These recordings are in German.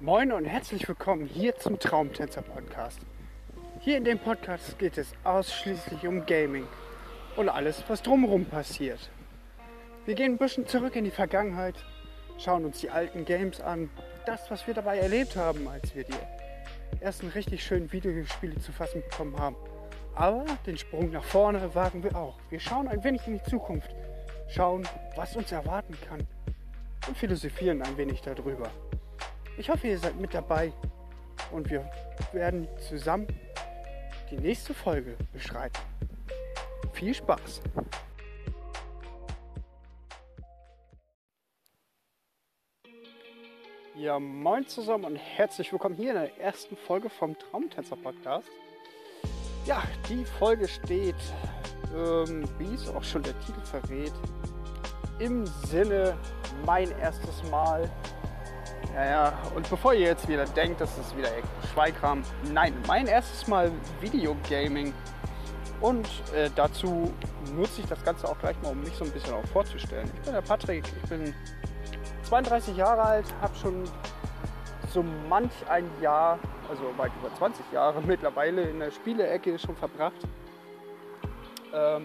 Moin und herzlich willkommen hier zum Traumtänzer Podcast. Hier in dem Podcast geht es ausschließlich um Gaming und alles, was drumherum passiert. Wir gehen ein bisschen zurück in die Vergangenheit, schauen uns die alten Games an, das, was wir dabei erlebt haben, als wir die ersten richtig schönen Videospiele zu fassen bekommen haben. Aber den Sprung nach vorne wagen wir auch. Wir schauen ein wenig in die Zukunft, schauen, was uns erwarten kann und philosophieren ein wenig darüber. Ich hoffe, ihr seid mit dabei und wir werden zusammen die nächste Folge beschreiten. Viel Spaß! Ja, moin zusammen und herzlich willkommen hier in der ersten Folge vom Traumtänzer Podcast. Ja, die Folge steht, ähm, wie es auch schon der Titel verrät, im Sinne mein erstes Mal ja, ja, und bevor ihr jetzt wieder denkt, dass es wieder Schweikram, nein, mein erstes Mal Videogaming. Und äh, dazu nutze ich das Ganze auch gleich mal, um mich so ein bisschen auch vorzustellen. Ich bin der Patrick, ich bin 32 Jahre alt, habe schon so manch ein Jahr, also weit über 20 Jahre mittlerweile in der Spielecke schon verbracht. Ähm,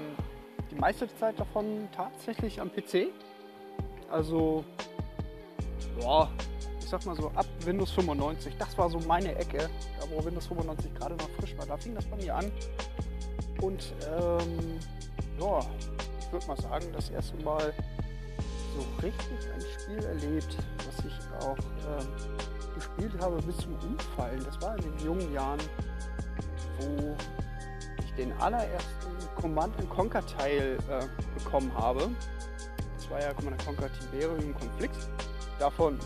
die meiste Zeit davon tatsächlich am PC. Also, ja, sag mal so ab Windows 95. Das war so meine Ecke, da wo Windows 95 gerade noch frisch war. Da fing das bei mir an. Und ähm, ja, ich würde mal sagen, das erste Mal so richtig ein Spiel erlebt, was ich auch ähm, gespielt habe bis zum Umfallen. Das war in den jungen Jahren, wo ich den allerersten Command Conquer Teil äh, bekommen habe. Das war ja Command Conquer Tiberium Konflikt davon,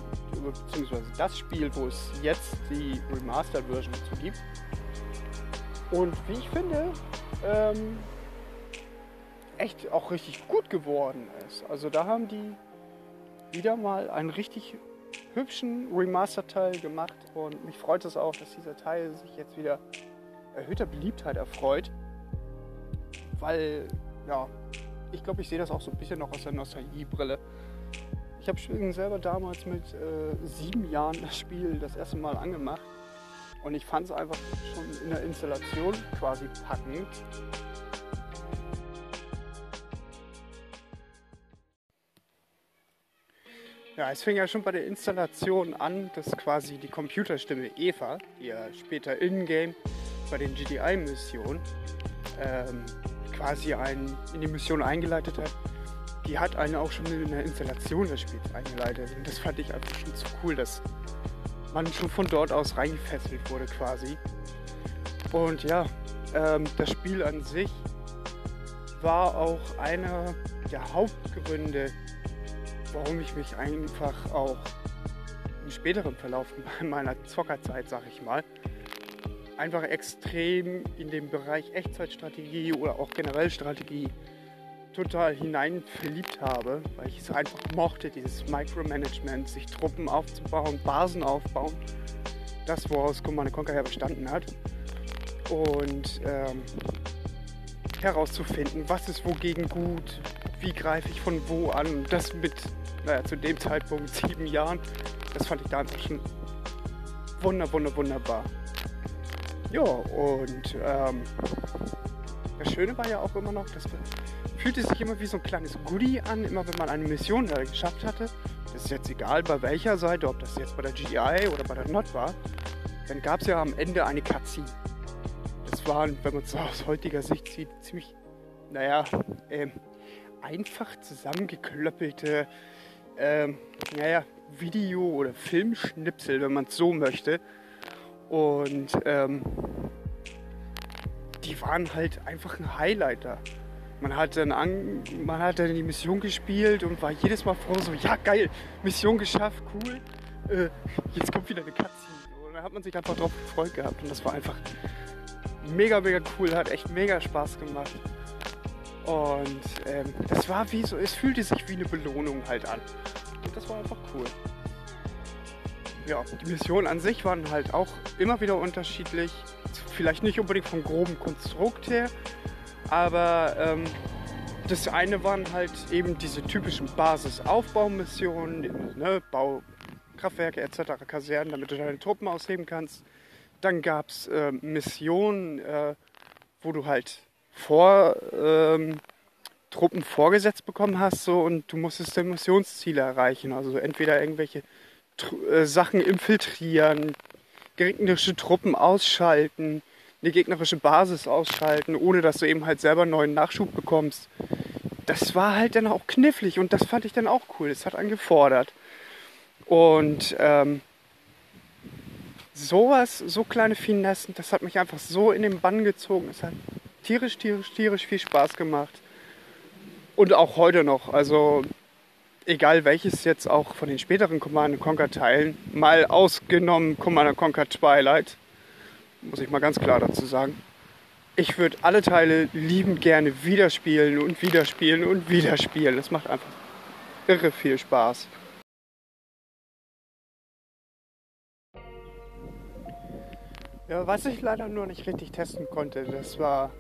beziehungsweise das Spiel, wo es jetzt die Remastered-Version dazu gibt. Und wie ich finde, ähm, echt auch richtig gut geworden ist. Also da haben die wieder mal einen richtig hübschen Remaster-Teil gemacht und mich freut es auch, dass dieser Teil sich jetzt wieder erhöhter Beliebtheit erfreut, weil ja, ich glaube, ich sehe das auch so ein bisschen noch aus der Nostalgiebrille. Ich habe Schwingen selber damals mit äh, sieben Jahren das Spiel das erste Mal angemacht und ich fand es einfach schon in der Installation quasi packend. Ja, es fing ja schon bei der Installation an, dass quasi die Computerstimme Eva, die ja später in-game bei den GDI-Missionen ähm, quasi einen in die Mission eingeleitet hat, die hat einen auch schon in der Installation des Spiels eingeleitet. Und das fand ich einfach schon zu cool, dass man schon von dort aus reingefesselt wurde quasi. Und ja, ähm, das Spiel an sich war auch einer der Hauptgründe, warum ich mich einfach auch im späteren Verlauf meiner Zockerzeit, sag ich mal, einfach extrem in dem Bereich Echtzeitstrategie oder auch generell Strategie total hinein verliebt habe, weil ich es einfach mochte, dieses Micromanagement, sich Truppen aufzubauen, Basen aufbauen. Das, woraus Command Conquer ja bestanden hat. Und ähm, herauszufinden, was ist wogegen gut, wie greife ich von wo an. Das mit, naja, zu dem Zeitpunkt sieben Jahren. Das fand ich da schon wunder, wunder, wunderbar. Ja, und ähm, das Schöne war ja auch immer noch, dass wir fühlte sich immer wie so ein kleines Goodie an, immer wenn man eine Mission geschafft hatte. Das ist jetzt egal bei welcher Seite, ob das jetzt bei der GDI oder bei der NOT war. Dann gab es ja am Ende eine Cutscene. Das waren, wenn man es aus heutiger Sicht sieht, ziemlich, naja, äh, einfach zusammengeklöppelte, äh, naja, Video- oder Filmschnipsel, wenn man es so möchte. Und ähm, die waren halt einfach ein Highlighter. Man hat, dann an, man hat dann die Mission gespielt und war jedes Mal froh, so, ja geil, Mission geschafft, cool, äh, jetzt kommt wieder eine Cutscene. Und dann hat man sich einfach drauf gefreut gehabt und das war einfach mega, mega cool, hat echt mega Spaß gemacht. Und ähm, das war wie so, es fühlte sich wie eine Belohnung halt an. Und das war einfach cool. Ja, die Missionen an sich waren halt auch immer wieder unterschiedlich. Vielleicht nicht unbedingt vom groben Konstrukt her, aber ähm, das eine waren halt eben diese typischen Basisaufbaumissionen, ne, Bau, etc., Kasernen, damit du deine Truppen ausheben kannst. Dann gab es äh, Missionen, äh, wo du halt vor ähm, Truppen vorgesetzt bekommen hast so, und du musstest deine Missionsziele erreichen. Also entweder irgendwelche äh, Sachen infiltrieren, gegnerische Truppen ausschalten, eine gegnerische Basis ausschalten, ohne dass du eben halt selber neuen Nachschub bekommst. Das war halt dann auch knifflig und das fand ich dann auch cool. Das hat angefordert. Und ähm, sowas, so kleine Finessen, das hat mich einfach so in den Bann gezogen. Es hat tierisch, tierisch, tierisch viel Spaß gemacht. Und auch heute noch. Also egal welches jetzt auch von den späteren Command Conquer Teilen, mal ausgenommen Command Conquer Twilight, muss ich mal ganz klar dazu sagen. Ich würde alle Teile liebend gerne wieder spielen und wieder spielen und wieder spielen. Das macht einfach irre viel Spaß. Ja, was ich leider nur nicht richtig testen konnte, das war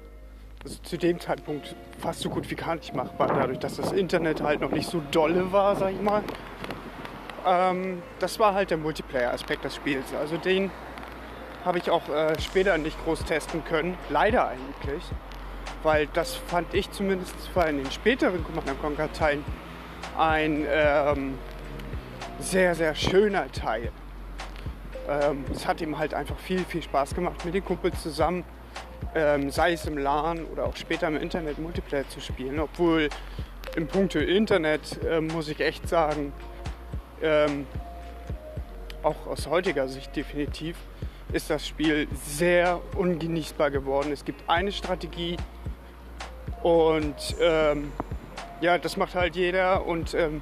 also zu dem Zeitpunkt fast so gut wie gar nicht machbar, dadurch, dass das Internet halt noch nicht so dolle war, sag ich mal. Ähm, das war halt der Multiplayer-Aspekt des Spiels. Also den habe ich auch äh, später nicht groß testen können. Leider eigentlich. Weil das fand ich zumindest allem in den späteren Command Conquer Teilen ein ähm, sehr, sehr schöner Teil ähm, es hat ihm halt einfach viel, viel Spaß gemacht, mit den Kumpels zusammen, ähm, sei es im LAN oder auch später im Internet Multiplayer zu spielen. Obwohl im Punkte Internet äh, muss ich echt sagen, ähm, auch aus heutiger Sicht definitiv, ist das Spiel sehr ungenießbar geworden. Es gibt eine Strategie und ähm, ja, das macht halt jeder und ähm,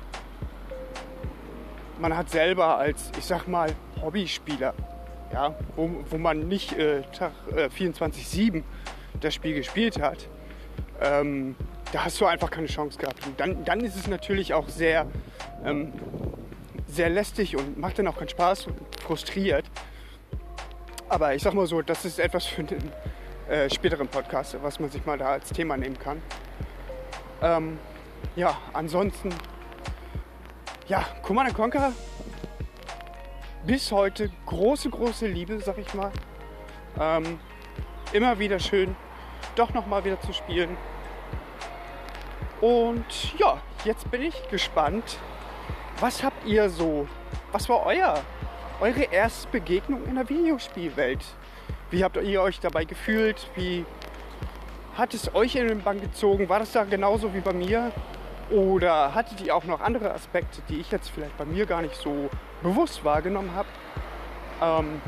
man hat selber als, ich sag mal, Hobbyspieler, ja, wo, wo man nicht äh, Tag äh, 24-7 das Spiel gespielt hat, ähm, da hast du einfach keine Chance gehabt. Und dann, dann ist es natürlich auch sehr, ähm, sehr lästig und macht dann auch keinen Spaß und frustriert. Aber ich sag mal so, das ist etwas für den äh, späteren Podcast, was man sich mal da als Thema nehmen kann. Ähm, ja, ansonsten, ja, Command Conquer bis heute große, große Liebe, sag ich mal. Ähm, immer wieder schön, doch nochmal wieder zu spielen. Und ja, jetzt bin ich gespannt. Was habt ihr so? Was war euer, eure erste Begegnung in der Videospielwelt? Wie habt ihr euch dabei gefühlt? Wie hat es euch in den Bann gezogen? War das da genauso wie bei mir? Oder hattet ihr auch noch andere Aspekte, die ich jetzt vielleicht bei mir gar nicht so bewusst wahrgenommen habe? Ähm,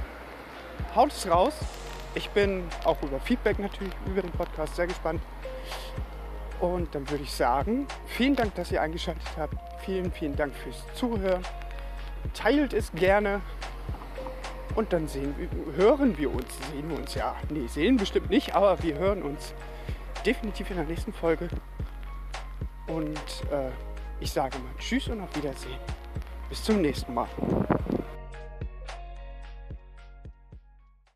haut es raus. Ich bin auch über Feedback natürlich, über den Podcast sehr gespannt. Und dann würde ich sagen, vielen Dank, dass ihr eingeschaltet habt. Vielen, vielen Dank fürs Zuhören. Teilt es gerne. Und dann sehen hören wir uns. Sehen wir uns ja. Nee, sehen bestimmt nicht, aber wir hören uns definitiv in der nächsten Folge. Und äh, ich sage mal Tschüss und auf Wiedersehen. Bis zum nächsten Mal.